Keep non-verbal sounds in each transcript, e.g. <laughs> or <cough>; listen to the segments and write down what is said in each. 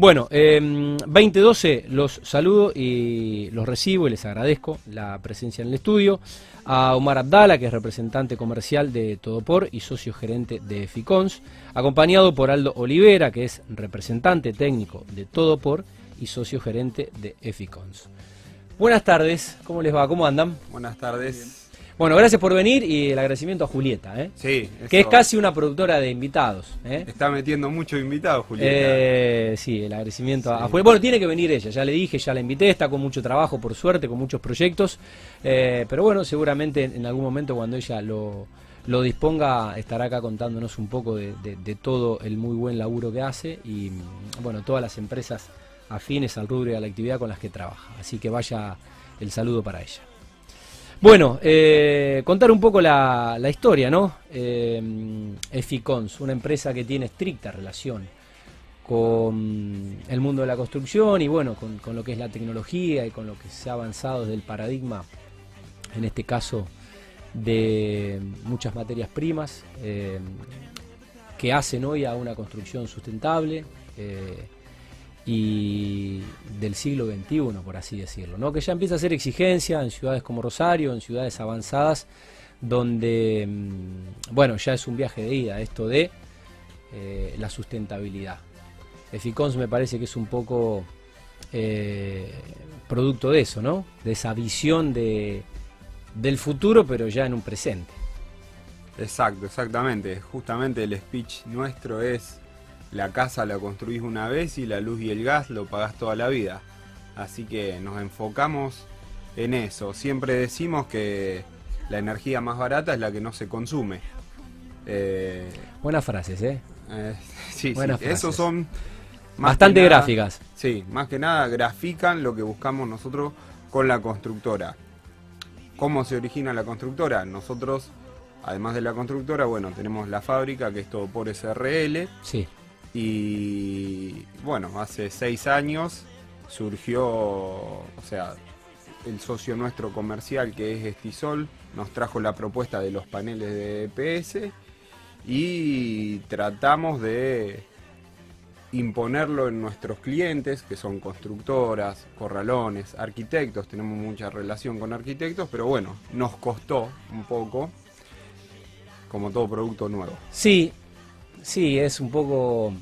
Bueno, eh, 2012 los saludo y los recibo y les agradezco la presencia en el estudio. A Omar Abdala, que es representante comercial de Todopor y socio gerente de Ficons, acompañado por Aldo Olivera, que es representante técnico de Todopor y socio gerente de Eficons. Buenas tardes, ¿cómo les va? ¿Cómo andan? Buenas tardes. Bueno, gracias por venir y el agradecimiento a Julieta, ¿eh? Sí, que es casi una productora de invitados. ¿eh? Está metiendo muchos invitados, Julieta. Eh, sí, el agradecimiento a. Julieta. Bueno, tiene que venir ella, ya le dije, ya la invité, está con mucho trabajo, por suerte, con muchos proyectos. Eh, pero bueno, seguramente en, algún momento cuando ella lo, lo disponga, estará acá contándonos un poco de, de- de todo el muy buen laburo que hace y bueno, todas las empresas afines al rubro y a la actividad con las que trabaja. Así que vaya el saludo para ella. Bueno, eh, contar un poco la, historia, ¿no? Eh, Eficons, una empresa que tiene estricta relación con el mundo de la construcción y bueno, con, lo que es la tecnología y con lo que se ha avanzado desde el paradigma, en este caso, de muchas materias primas eh, que hacen hoy a una construcción sustentable y del siglo XXI, por así decirlo, ¿no? que ya empieza a ser exigencia en ciudades como Rosario, en ciudades avanzadas, donde, mm, bueno, ya es un viaje de ida esto de eh, la sustentabilidad. Eficons me parece que es un poco eh, producto de eso, ¿no? De esa visión de, del futuro, pero ya en un presente. Exacto, exactamente. Justamente el speech nuestro es la casa la construís una vez y la luz y el gas lo pagás toda la vida. Así que nos enfocamos en eso. Siempre decimos que la energía más barata es la que no se consume. Eh, Buenas frases, ¿eh? eh, <laughs> sí, Buenas sí, frases. esos son Bastante nada- gráficas. Sí, más que nada grafican lo que buscamos nosotros con la constructora. ¿Cómo se origina la constructora? Nosotros, además de la constructora, bueno, tenemos la fábrica que es todo por SRL Sí. Y bueno, hace seis años surgió, o sea, el socio nuestro comercial que es Estisol nos trajo la propuesta de los paneles de EPS y tratamos de imponerlo en nuestros clientes, que son constructoras, corralones, arquitectos, tenemos mucha relación con arquitectos, pero bueno, nos costó un poco, como todo producto nuevo. Sí, sí, es un poco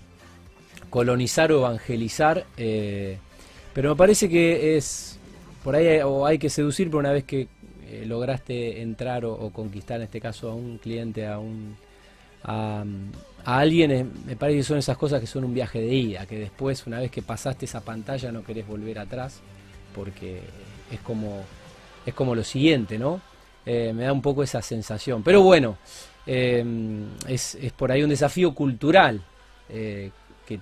colonizar o evangelizar, eh, pero me parece que es, por ahí hay, o hay que seducir, pero una vez que eh, lograste entrar o, conquistar, en este caso, a un cliente, a un... A, alguien, me parece que son esas cosas que son un viaje de ida, que después, una vez que pasaste esa pantalla, no querés volver atrás, porque es como, es como lo siguiente, ¿no? Eh, me da un poco esa sensación. Pero bueno, eh, es, es por ahí un desafío cultural eh, que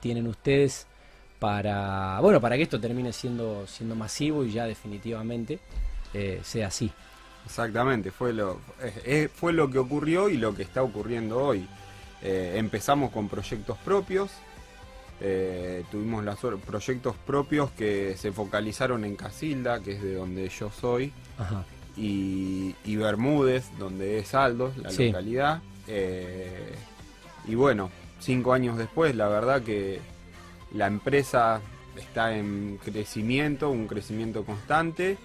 tienen ustedes para, bueno, para que esto termine siendo, siendo masivo y ya definitivamente eh, sea así. Exactamente, fue lo, fue lo que ocurrió y lo que está ocurriendo hoy. Eh, empezamos con proyectos propios, eh, tuvimos los proyectos propios que se focalizaron en Casilda, que es de donde yo soy, Ajá. Y, y Bermúdez, donde es Aldo, la Sí. localidad. Eh, y bueno, cinco años después, la verdad que la empresa está en crecimiento, un crecimiento constante.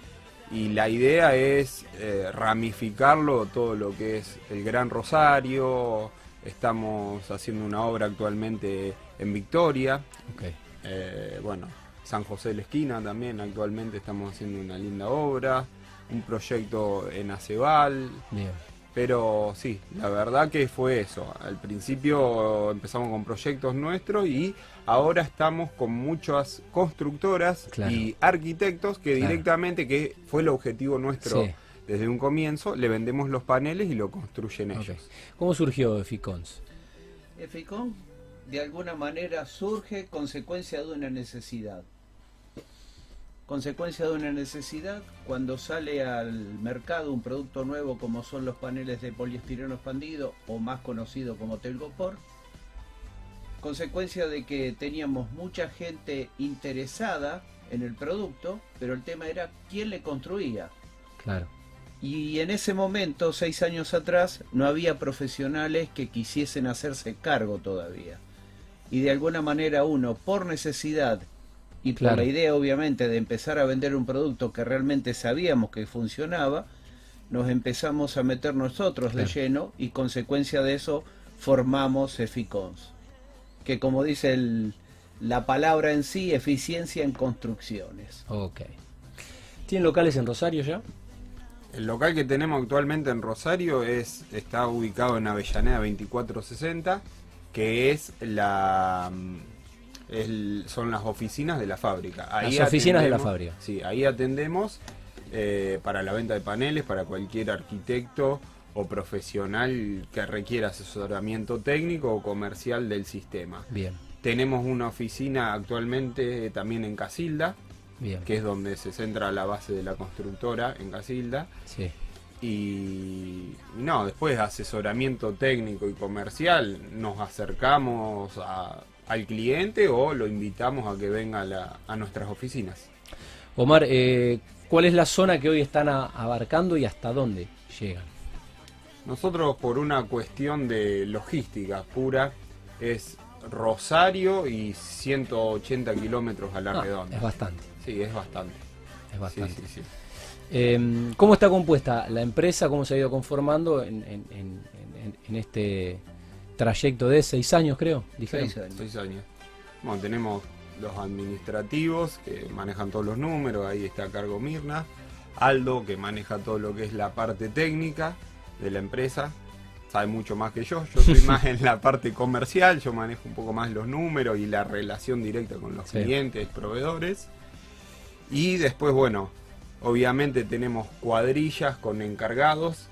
Y la idea es eh, ramificarlo todo lo que es el Gran Rosario. Estamos haciendo una obra actualmente en Victoria. Eh, bueno, San José de la Esquina también actualmente estamos haciendo una linda obra. Un proyecto en Acebal. Bien. Pero sí, la verdad que fue eso. Al principio empezamos con proyectos nuestros y ahora estamos con muchas constructoras Claro. y arquitectos que Claro. directamente, que fue el objetivo nuestro Sí. desde un comienzo, le vendemos los paneles y lo construyen ellos. ¿Cómo surgió Ficons? Eficon de alguna manera surge consecuencia de una necesidad. Consecuencia de una necesidad cuando sale al mercado un producto nuevo como son los paneles de poliestireno expandido o más conocido como Telgopor. Consecuencia de que teníamos mucha gente interesada en el producto, pero el tema era quién le construía. Claro. Y en ese momento, seis años atrás, no había profesionales que quisiesen hacerse cargo todavía. y de alguna manera uno, por necesidad y por Claro. la idea obviamente de empezar a vender un producto que realmente sabíamos que funcionaba, nos empezamos a meter nosotros de lleno y consecuencia de eso formamos Eficons, que como dice el- la palabra en sí, eficiencia en construcciones. Ok. ¿Tienen locales en Rosario ya? El local que tenemos actualmente en Rosario es está ubicado en Avellaneda 2460, que es la mm, el- son las oficinas de la fábrica. Las oficinas de la fábrica. Sí, ahí atendemos eh, para la venta de paneles para cualquier arquitecto o profesional que requiera asesoramiento técnico o comercial del sistema. Bien, Tenemos una oficina actualmente también en Casilda, bien. que es donde se centra la base de la constructora en Casilda. Sí. Y no, después asesoramiento técnico y comercial, nos acercamos a- al cliente o lo invitamos a que venga a, la- a nuestras oficinas. Omar, eh, ¿cuál es la zona que hoy están a- abarcando y hasta dónde llegan? Nosotros por una cuestión de logística pura es Rosario y 180 kilómetros a la Ah, redonda. es bastante, Sí, es bastante. es bastante. sí, sí. Eh, ¿Cómo está compuesta la empresa? ¿Cómo se ha ido conformando en, en- en- en- en este trayecto de seis años, creo? Dijeron. Seis años. Seis años. Bueno, tenemos los administrativos que manejan todos los números, ahí está a cargo Mirna. Aldo, que maneja todo lo que es la parte técnica de la empresa, sabe mucho más que yo. Yo soy <laughs> más en la parte comercial, yo manejo un poco más los números y la relación directa con los Sí. clientes, proveedores. Y después, bueno, obviamente tenemos cuadrillas con encargados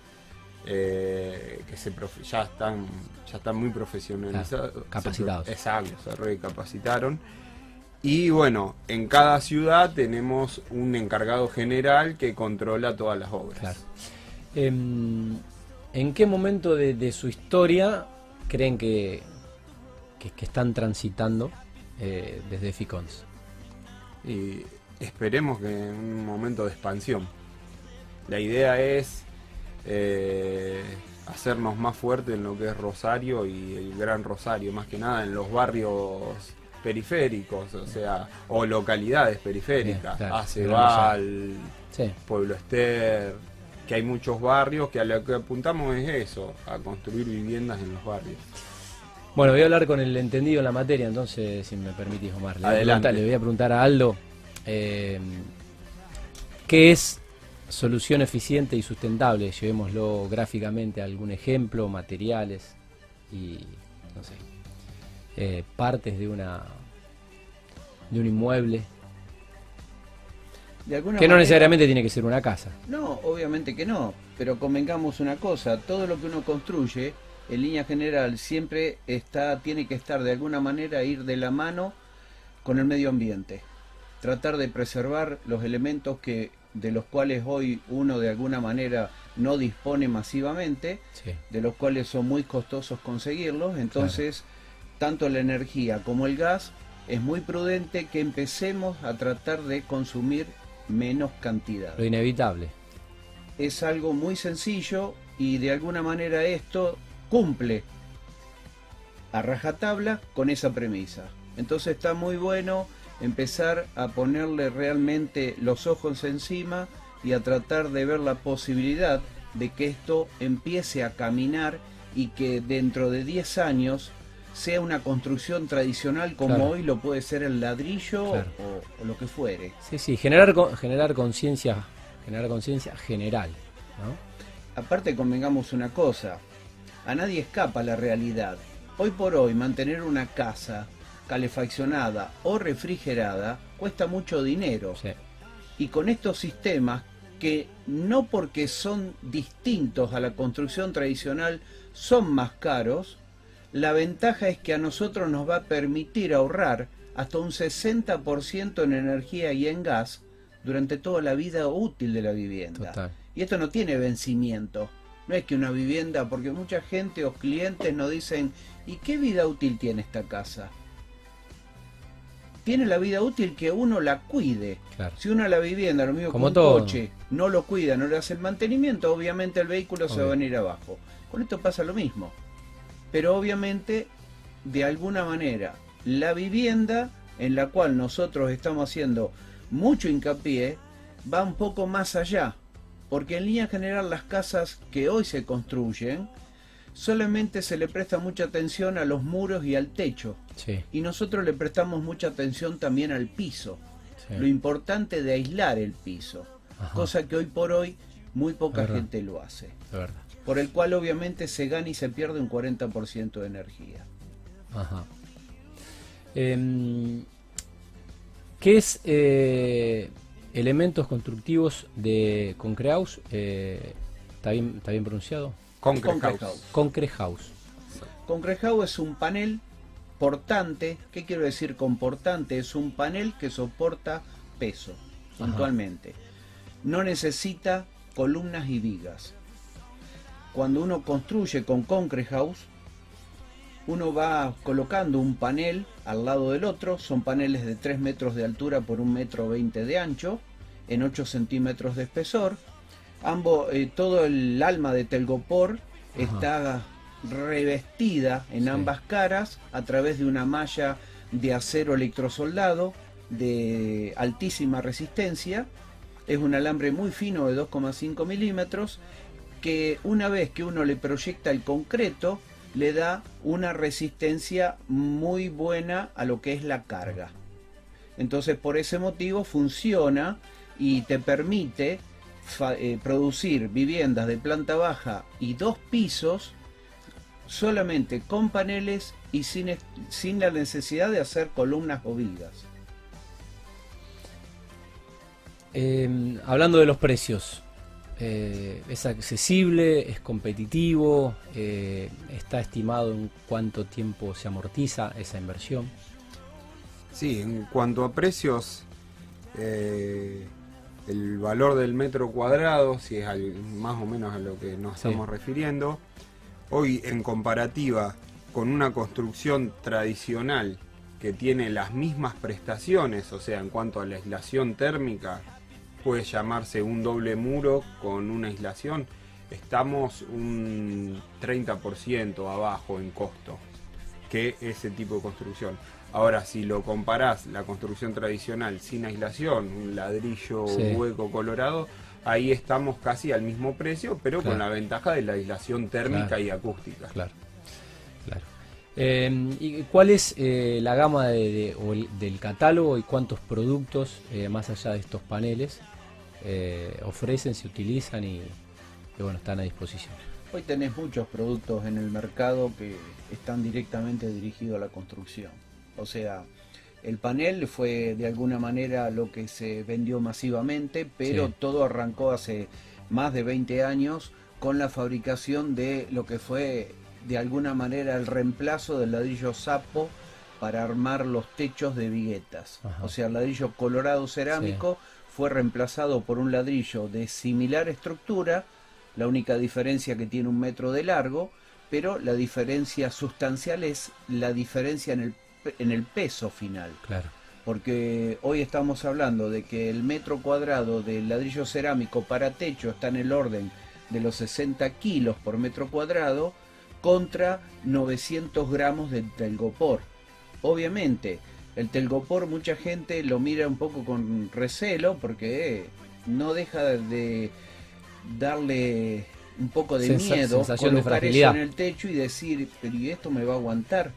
eh, que se ya están ya están muy profesionalizados, Claro, capacitados. Se exacto, se recapacitaron. Y bueno, en cada ciudad tenemos un encargado general que controla todas las obras. Claro. Em, ¿En qué momento de, de su historia creen que, que, que están transitando eh, desde Ficons? Y esperemos que en un momento de expansión. La idea es eh, hacernos más fuertes en lo que es Rosario y el Gran Rosario, más que nada en los barrios periféricos, o sea, o localidades periféricas, Bien, Aceval, Sí. Pueblo Ester, que hay muchos barrios que a lo que apuntamos es eso, a construir viviendas en los barrios. Bueno, voy a hablar con el entendido en la materia, entonces, si me permitís, Omar. Le voy a le voy a, preguntar a Aldo eh, qué es solución eficiente y sustentable. Llevémoslo gráficamente a algún ejemplo, materiales y, no sé, eh, partes de una de un inmueble, De que no necesariamente tiene que ser una casa. No, obviamente que no, pero convengamos una cosa, todo lo que uno construye, en línea general, siempre está, tiene que estar de alguna manera ir de la mano con el medio ambiente. Tratar de preservar los elementos que de los cuales hoy uno de alguna manera no dispone masivamente, Sí. de los cuales son muy costosos conseguirlos, entonces tanto la energía como el gas es muy prudente que empecemos a tratar de consumir menos cantidad Lo inevitable. es algo muy sencillo y de alguna manera esto cumple a rajatabla con esa premisa. Entonces está muy bueno empezar a ponerle realmente los ojos encima y a tratar de ver la posibilidad de que esto empiece a caminar y que dentro de 10 años sea una construcción tradicional como Claro. hoy lo puede ser el ladrillo Claro. o, o lo que fuere. Sí, sí, generar generar conciencia, generar conciencia general, ¿no? Aparte convengamos una cosa, a nadie escapa la realidad. Hoy por hoy mantener una casa calefaccionada o refrigerada cuesta mucho dinero. Sí. Y con estos sistemas que no porque son distintos a la construcción tradicional son más caros, la ventaja es que a nosotros nos va a permitir ahorrar hasta un 60% en energía y en gas durante toda la vida útil de la vivienda. Total. Y esto no tiene vencimiento. No es que una vivienda, porque mucha gente o clientes nos dicen, ¿y qué vida útil tiene esta casa? Tiene la vida útil que uno la cuide. Claro. Si uno la vivienda, lo mismo Como que un todo. coche, no lo cuida, no le hace el mantenimiento, obviamente el vehículo se va a venir abajo. Con esto pasa lo mismo. Pero obviamente de alguna manera la vivienda en la cual nosotros estamos haciendo mucho hincapié va un poco más allá, porque en línea general las casas que hoy se construyen solamente se le presta mucha atención a los muros y al techo. Y nosotros le prestamos mucha atención también al piso. Lo importante de aislar el piso, cosa que hoy por hoy muy poca gente lo hace. Por el cual obviamente se gana y se pierde un 40% de energía. Ajá. Em, ¿Qué es eh, elementos constructivos de Concrehouse? Eh, ¿está, bien, ¿Está bien pronunciado? Concrehouse. Concrehouse. Concrehouse es un panel portante. ¿Qué quiero decir con portante? Es un panel que soporta peso, puntualmente. No necesita columnas y vigas. Cuando uno construye con Concrehouse, uno va colocando un panel al lado del otro, son paneles de 3 metros de altura por 1 metro 20 de ancho, en 8 centímetros de espesor. Ambos, eh, todo el alma de telgopor está revestida en ambas caras a través de una malla de acero electrosoldado de altísima resistencia. Es un alambre muy fino de 2,5 milímetros que una vez que uno le proyecta el concreto le da una resistencia muy buena a lo que es la carga. Entonces por ese motivo funciona y te permite eh, producir viviendas de planta baja y dos pisos solamente con paneles y sin, sin la necesidad de hacer columnas o vigas. Em, hablando de los precios, eh, es accesible, es competitivo, eh, está estimado en cuánto tiempo se amortiza esa inversión. Sí, en cuanto a precios, eh, el valor del metro cuadrado, si es más o menos a lo que nos estamos refiriendo, hoy en comparativa con una construcción tradicional que tiene las mismas prestaciones, o sea, en cuanto a la aislación térmica, puede llamarse un doble muro con una aislación, estamos un 30% abajo en costo que ese tipo de construcción. Ahora, si lo comparás la construcción tradicional sin aislación, un ladrillo hueco colorado, ahí estamos casi al mismo precio, pero con la ventaja de la aislación térmica y acústica. Claro, claro. Eh, ¿Y cuál es eh, la gama de, del catálogo y cuántos productos, eh, más allá de estos paneles, eh, ofrecen, se utilizan y, bueno, están a disposición. Hoy tenés muchos productos en el mercado que están directamente dirigidos a la construcción. O sea, el panel fue de alguna manera lo que se vendió masivamente, pero todo arrancó hace más de 20 años con la fabricación de lo que fue de alguna manera el reemplazo del ladrillo sapo para armar los techos de viguetas. O sea, el ladrillo colorado cerámico fue reemplazado por un ladrillo de similar estructura, la única diferencia que tiene un metro de largo, pero la diferencia sustancial es la diferencia en el, en el peso final. Claro. Porque hoy estamos hablando de que el metro cuadrado del ladrillo cerámico para techo está en el orden de los 60 kilos por metro cuadrado contra 900 gramos de telgopor. Obviamente, el telgopor mucha gente lo mira un poco con recelo porque no deja de darle un poco de miedo colocar eso en el techo y decir, pero ¿y esto me va a aguantar?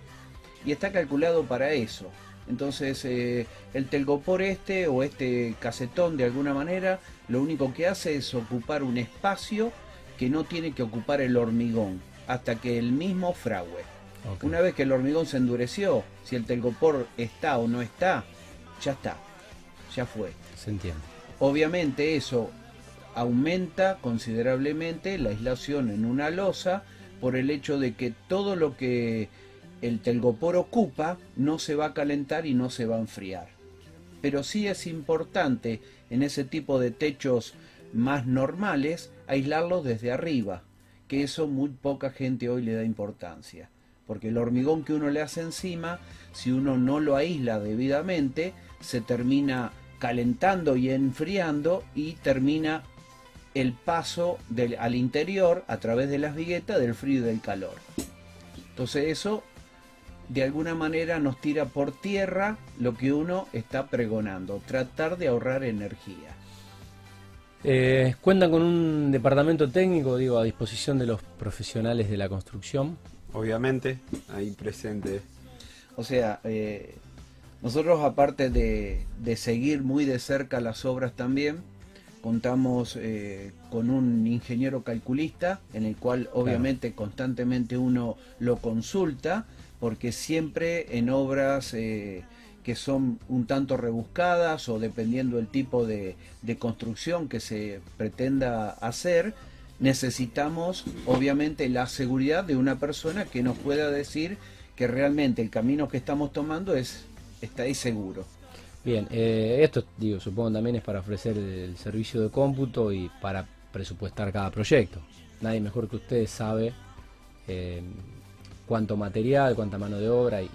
Y está calculado para eso. Entonces eh, el telgopor este o este casetón de alguna manera lo único que hace es ocupar un espacio que no tiene que ocupar el hormigón hasta que el mismo frague. Una vez que el hormigón se endureció, si el telgopor está o no está, ya está, ya fue. Se entiende. Obviamente eso aumenta considerablemente la aislación en una losa por el hecho de que todo lo que el telgopor ocupa no se va a calentar y no se va a enfriar. Pero sí es importante en ese tipo de techos más normales aislarlos desde arriba, que eso muy poca gente hoy le da importancia porque el hormigón que uno le hace encima, si uno no lo aísla debidamente, se termina calentando y enfriando y termina el paso al interior a través de las viguetas del frío y del calor. Entonces eso de alguna manera nos tira por tierra lo que uno está pregonando, tratar de ahorrar energía. Eh, cuentan con un departamento técnico, digo, a disposición de los profesionales de la construcción. Obviamente, ahí presente. O sea, eh, nosotros aparte de, seguir muy de cerca las obras también, contamos eh, con un ingeniero calculista en el cual obviamente constantemente uno lo consulta porque siempre en obras eh, que son un tanto rebuscadas o dependiendo del tipo de, construcción que se pretenda hacer, necesitamos obviamente la seguridad de una persona que nos pueda decir que realmente el camino que estamos tomando es está ahí seguro. Bien, eh, esto digo, supongo también es para ofrecer el servicio de cómputo y para presupuestar cada proyecto. Nadie mejor que ustedes sabe eh, cuánto material, cuánta mano de obra y,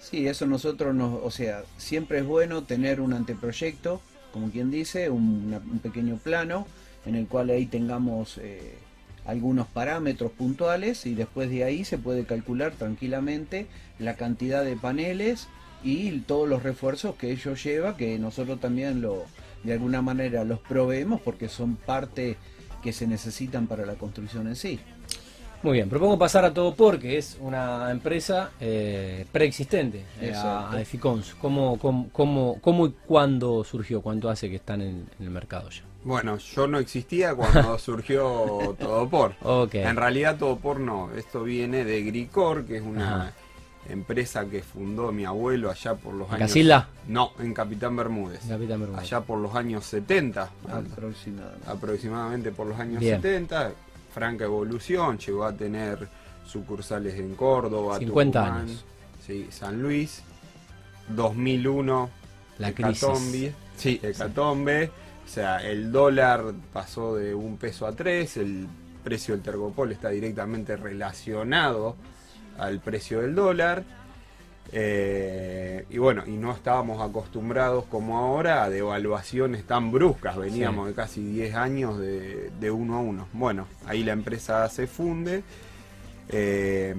Sí, eso nosotros nos, o sea, siempre es bueno tener un anteproyecto, como quien dice, un, pequeño plano en el cual ahí tengamos eh, algunos parámetros puntuales y después de ahí se puede calcular tranquilamente la cantidad de paneles y todos los refuerzos que ello lleva, que nosotros también lo de alguna manera los proveemos porque son parte que se necesitan para la construcción en sí. Muy bien, propongo pasar a todo porque es una empresa eh, preexistente eh, a, a Eficons. ¿Cómo, cómo, y cuándo surgió? ¿Cuánto hace que están en, el mercado ya? Bueno, yo no existía cuando <laughs> surgió Todopor. Okay. En realidad Todopor no, esto viene de Gricor, que es una empresa que fundó mi abuelo allá por los años... ¿Casilla? No, en Capitán Bermúdez. Capitán Bermúdez. Allá por los años 70. Aproximadamente. Aproximadamente por los años 70. Franca evolución, llegó a tener sucursales en Córdoba, 50 años. Sí, San Luis. 2001, la crisis. Sí, Hecatombe. O sea, el dólar pasó de un peso a tres, el precio del tergopol está directamente relacionado al precio del dólar. Eh, y bueno, y no estábamos acostumbrados como ahora a devaluaciones tan bruscas, veníamos de casi 10 años de, de, uno a uno. Bueno, ahí la empresa se funde, eh,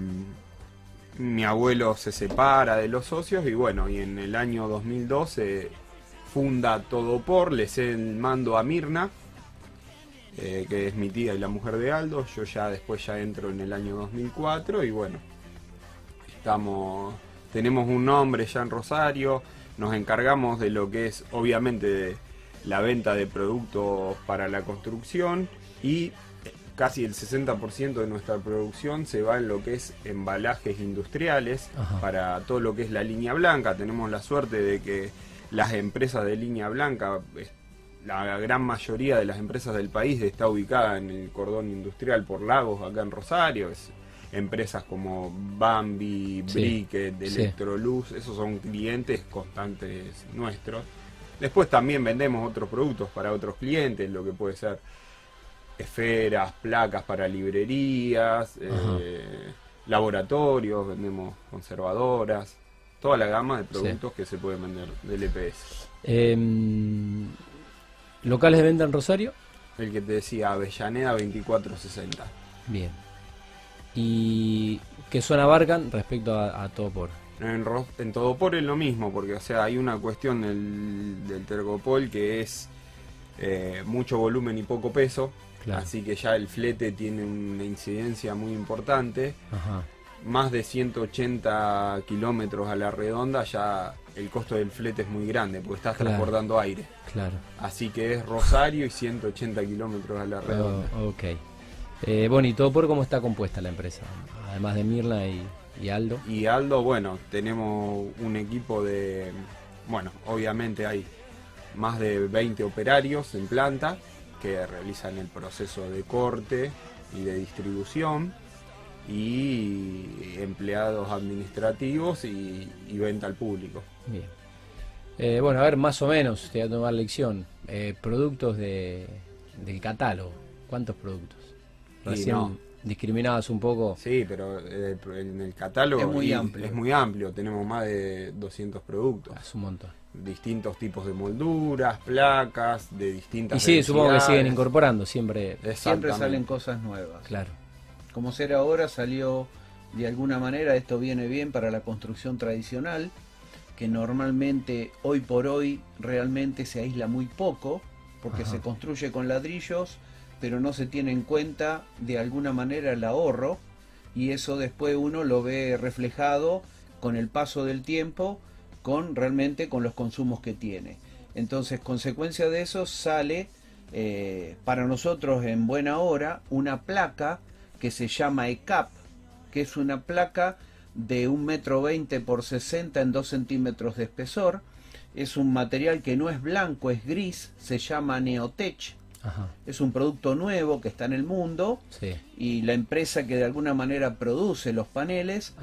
mi abuelo se separa de los socios y bueno, y en el año 2012 funda Todo por, le el mando a Mirna, eh, que es mi tía y la mujer de Aldo, yo ya después ya entro en el año 2004 y bueno, estamos tenemos un nombre ya en Rosario, nos encargamos de lo que es obviamente de la venta de productos para la construcción y eh, casi el 60% de nuestra producción se va en lo que es embalajes industriales para todo lo que es la línea blanca. Tenemos la suerte de que las empresas de línea blanca, la gran mayoría de las empresas del país está ubicada en el cordón industrial por Lagos, acá en Rosario. Es, empresas como Bambi, Bricket, Electroluz, esos son clientes constantes nuestros. Después también vendemos otros productos para otros clientes, lo que puede ser esferas, placas para librerías, eh, laboratorios, vendemos conservadoras, toda la gama de productos que se pueden vender del EPS. Em, ¿Locales de venta en Rosario? El que te decía, Avellaneda 2460. Bien y qué zona abarcan respecto a, a Todopor. En, en Todopor es lo mismo, porque o sea, hay una cuestión del, del Tergopol que es eh, mucho volumen y poco peso, así que ya el flete tiene una incidencia muy importante. Más de 180 kilómetros a la redonda, ya el costo del flete es muy grande, porque estás transportando aire. Claro. Así que es Rosario y 180 kilómetros a la redonda. Oh, ok. Eh, bueno, ¿y todo por cómo está compuesta la empresa? Además de Mirla y, Aldo. Y Aldo, bueno, tenemos un equipo de, bueno, obviamente hay más de 20 operarios en planta que realizan el proceso de corte y de distribución y empleados administrativos y, venta al público. Bien. Eh, bueno, a ver, más o menos, te voy a tomar lección. Eh, productos de, del catálogo. ¿Cuántos productos? Recién discriminadas un poco. Sí, pero eh, en el catálogo es muy amplio. Es muy amplio, tenemos más de 200 productos. Es un montón. Distintos tipos de molduras, placas, de distintas. Y sí, supongo que siguen incorporando siempre. Siempre salen cosas nuevas. Claro. Como ser ahora salió de alguna manera esto viene bien para la construcción tradicional, que normalmente hoy por hoy realmente se aísla muy poco, porque se construye con ladrillos, pero no se tiene en cuenta de alguna manera el ahorro, y eso después uno lo ve reflejado con el paso del tiempo, con realmente con los consumos que tiene. Entonces, consecuencia de eso sale eh, para nosotros en buena hora una placa que se llama ECAP, que es una placa de un metro veinte por 60 en 2 centímetros de espesor. Es un material que no es blanco, es gris, se llama Neotech. Es un producto nuevo que está en el mundo y la empresa que de alguna manera produce los paneles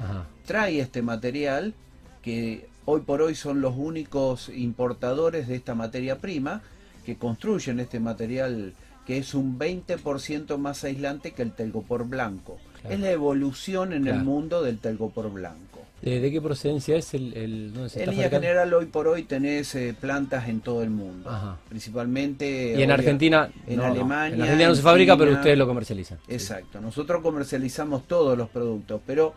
trae este material que hoy por hoy son los únicos importadores de esta materia prima que construyen este material que es un 20% más aislante que el telgopor blanco. Es la evolución en el mundo del telgopor blanco. ¿De, qué procedencia es el, el En línea general, hoy por hoy tenés eh, plantas en todo el mundo. Principalmente. Y en Argentina. En Alemania. En Argentina no se fabrica, pero ustedes lo comercializan. Exacto. Nosotros comercializamos todos los productos, pero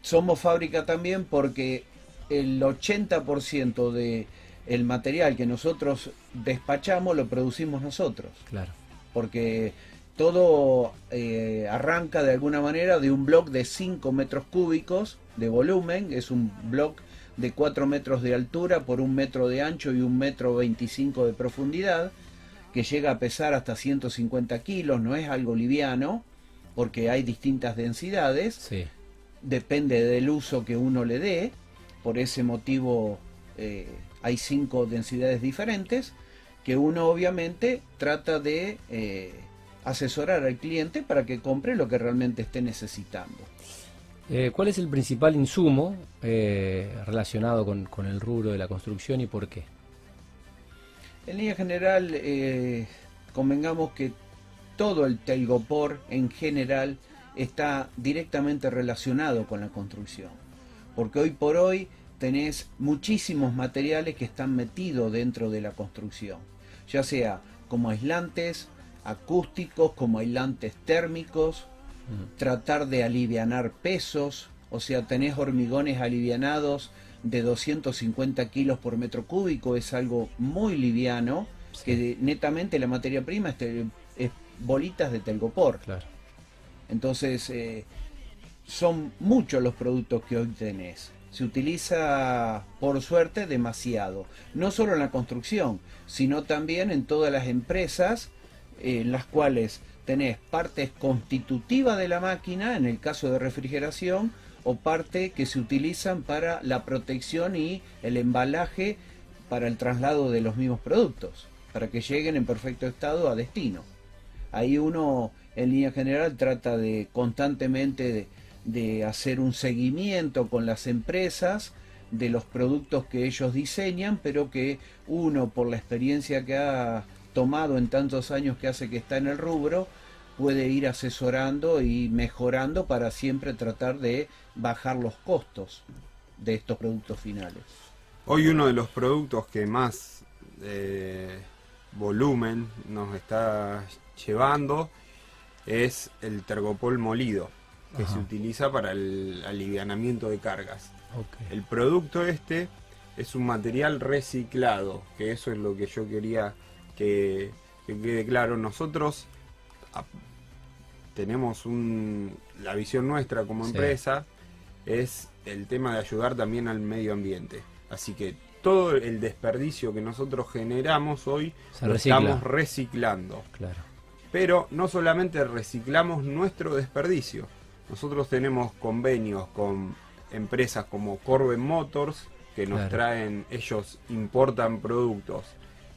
somos fábrica también porque el 80% de el material que nosotros despachamos lo producimos nosotros. Claro. Porque todo eh, arranca de alguna manera de un bloque de 5 metros cúbicos de volumen, es un bloque de 4 metros de altura por un metro de ancho y un metro 25 de profundidad, que llega a pesar hasta 150 kilos, no es algo liviano, porque hay distintas densidades, depende del uso que uno le dé, por ese motivo eh, hay cinco densidades diferentes, que uno obviamente trata de... Eh, asesorar al cliente para que compre lo que realmente esté necesitando. Eh, ¿Cuál es el principal insumo eh, relacionado con, el rubro de la construcción y por qué? En línea general, eh, convengamos que todo el telgopor en general está directamente relacionado con la construcción. Porque hoy por hoy tenés muchísimos materiales que están metidos dentro de la construcción, ya sea como aislantes, acústicos como aislantes térmicos, mm. tratar de alivianar pesos, o sea, tenés hormigones alivianados de 250 kilos por metro cúbico, es algo muy liviano, que netamente la materia prima es, bolitas de telgopor. Claro. Entonces, eh, son muchos los productos que hoy tenés. Se utiliza, por suerte, demasiado. No solo en la construcción, sino también en todas las empresas en las cuales tenés partes constitutivas de la máquina, en el caso de refrigeración, o parte que se utilizan para la protección y el embalaje para el traslado de los mismos productos, para que lleguen en perfecto estado a destino. Ahí uno, en línea general, trata de constantemente de, hacer un seguimiento con las empresas de los productos que ellos diseñan, pero que uno, por la experiencia que ha tomado en tantos años que hace que está en el rubro, puede ir asesorando y mejorando para siempre tratar de bajar los costos de estos productos finales. Hoy uno de los productos que más eh, volumen nos está llevando es el tergopol molido, que se utiliza para el alivianamiento de cargas. El producto este es un material reciclado, que eso es lo que yo quería que, quede claro, nosotros tenemos un, la visión nuestra como empresa es el tema de ayudar también al medio ambiente. Así que todo el desperdicio que nosotros generamos hoy lo estamos reciclando. Claro. Pero no solamente reciclamos nuestro desperdicio, nosotros tenemos convenios con empresas como Corben Motors que nos traen, ellos importan productos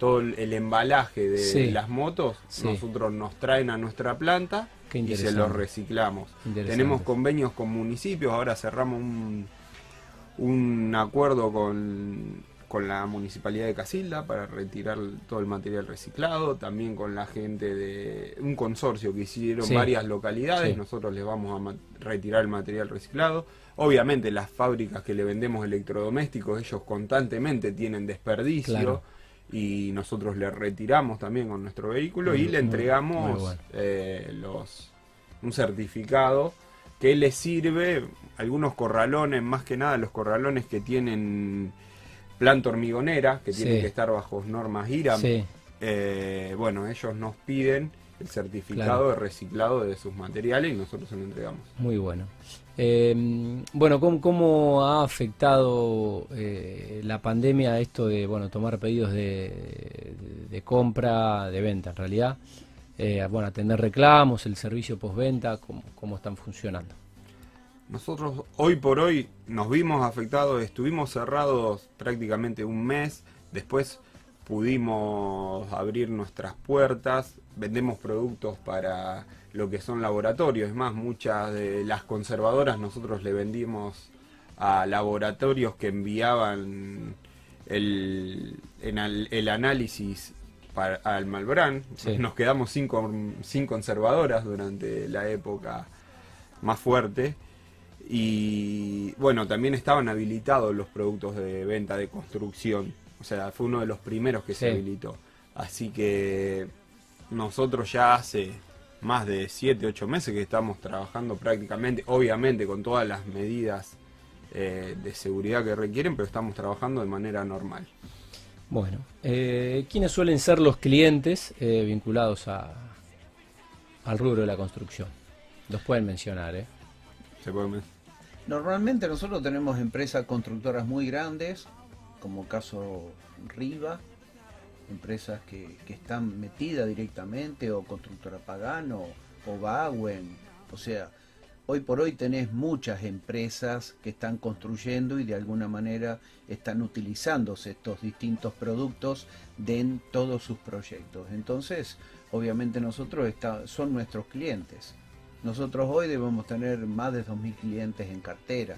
todo el, embalaje de, las motos, nosotros nos traen a nuestra planta y se los reciclamos. Tenemos convenios con municipios, ahora cerramos un, un acuerdo con, con la municipalidad de Casilda para retirar todo el material reciclado, también con la gente de un consorcio que hicieron varias localidades, nosotros les vamos a retirar el material reciclado. Obviamente las fábricas que le vendemos electrodomésticos, ellos constantemente tienen desperdicio y nosotros le retiramos también con nuestro vehículo y le entregamos eh, los un certificado que les sirve algunos corralones, más que nada los corralones que tienen planta hormigonera, que tienen que estar bajo normas IRAM. Sí. Eh, bueno, ellos nos piden el certificado Claro. de reciclado de sus materiales y nosotros se lo entregamos. Muy bueno. Eh, bueno, ¿cómo, cómo ha afectado eh, la pandemia esto de bueno tomar pedidos de, de compra, de venta en realidad? Eh, bueno, atender reclamos, el servicio postventa, ¿cómo, ¿cómo están funcionando? Nosotros hoy por hoy nos vimos afectados, estuvimos cerrados prácticamente un mes, después pudimos abrir nuestras puertas, vendemos productos para lo que son laboratorios, es más, muchas de las conservadoras nosotros le vendimos a laboratorios que enviaban el, en el análisis para, al Malbrán, Sí. nos quedamos sin, con- sin conservadoras durante la época más fuerte. Y bueno, también estaban habilitados los productos de venta de construcción. O sea, fue uno de los primeros que se habilitó. Así que nosotros ya hace más de 7, 8 meses que estamos trabajando prácticamente, obviamente con todas las medidas eh, de seguridad que requieren, pero estamos trabajando de manera normal. Bueno, eh, ¿quiénes suelen ser los clientes eh, vinculados a, al rubro de la construcción? Los pueden mencionar, ¿eh? ¿Se puede men- Normalmente nosotros tenemos empresas constructoras muy grandes, como caso Riva, empresas que, están metidas directamente, o Constructora Pagano, o Bauen. O sea, hoy por hoy tenés muchas empresas que están construyendo y de alguna manera están utilizándose estos distintos productos de todos sus proyectos. Entonces, obviamente nosotros está- son nuestros clientes. Nosotros hoy debemos tener más de 2.000 clientes en cartera,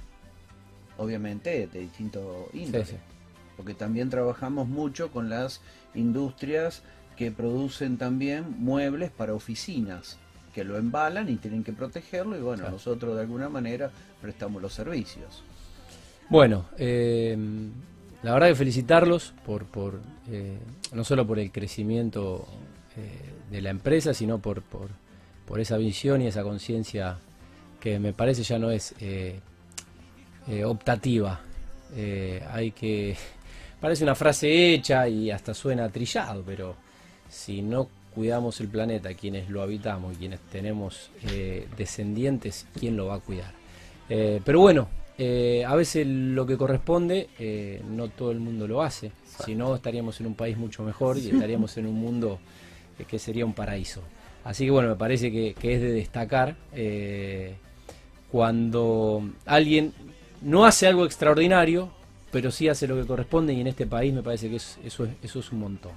obviamente de distintos índoles, sí. Porque también trabajamos mucho con las industrias que producen también muebles para oficinas, que lo embalan y tienen que protegerlo y bueno, Claro. nosotros de alguna manera prestamos los servicios. Bueno, eh, la verdad que felicitarlos por, por eh, no solo por el crecimiento eh, de la empresa, sino por, por, por esa visión y esa conciencia que me parece ya no es optativa. Hay que parece una frase hecha y hasta suena trillado, pero si no cuidamos el planeta, quienes lo habitamos y quienes tenemos eh, descendientes, ¿quién lo va a cuidar? Eh, pero bueno, eh, a veces lo que corresponde no todo el mundo lo hace, si no estaríamos en un país mucho mejor y estaríamos en un mundo que sería un paraíso. Así que bueno, me parece que, es de destacar cuando alguien no hace algo extraordinario, pero sí hace lo que corresponde y en este país me parece que es- eso, es, eso es un montón.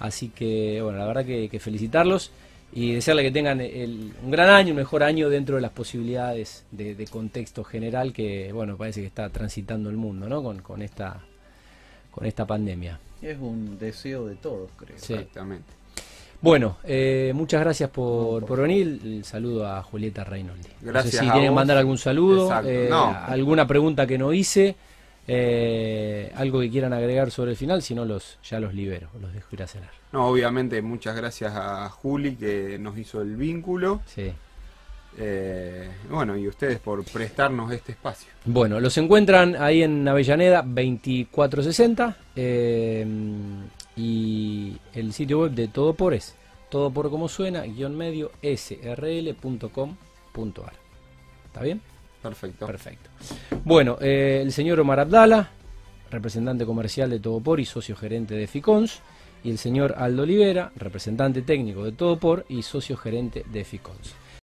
Así que bueno, la verdad que, que felicitarlos y desearle que tengan el- un gran año, un mejor año dentro de las posibilidades de, de contexto general que bueno, parece que está transitando el mundo ¿no? con, con, esta, con esta pandemia. Es un deseo de todos, creo. Sí. Exactamente. Bueno, eh, muchas gracias por, por venir. El saludo a Julieta Reinoldi. No sé Gracias si a tienen que vos. mandar algún saludo, eh, No. alguna pregunta que no hice, eh, algo que quieran agregar sobre el final, si no los, ya los libero, los dejo ir a cenar. No, obviamente muchas gracias a Juli que nos hizo el vínculo. Sí. Eh, bueno, y ustedes por prestarnos este espacio. Bueno, los encuentran ahí en Avellaneda 2460 eh, y el sitio web de Todo por es todo por como suena, guion medio srl.com.ar. ¿Está bien? Perfecto. Perfecto. Bueno, eh, el señor Omar Abdala, representante comercial de Todopor y socio gerente de Ficons, y el señor Aldo Olivera, representante técnico de Todopor y socio gerente de Ficons.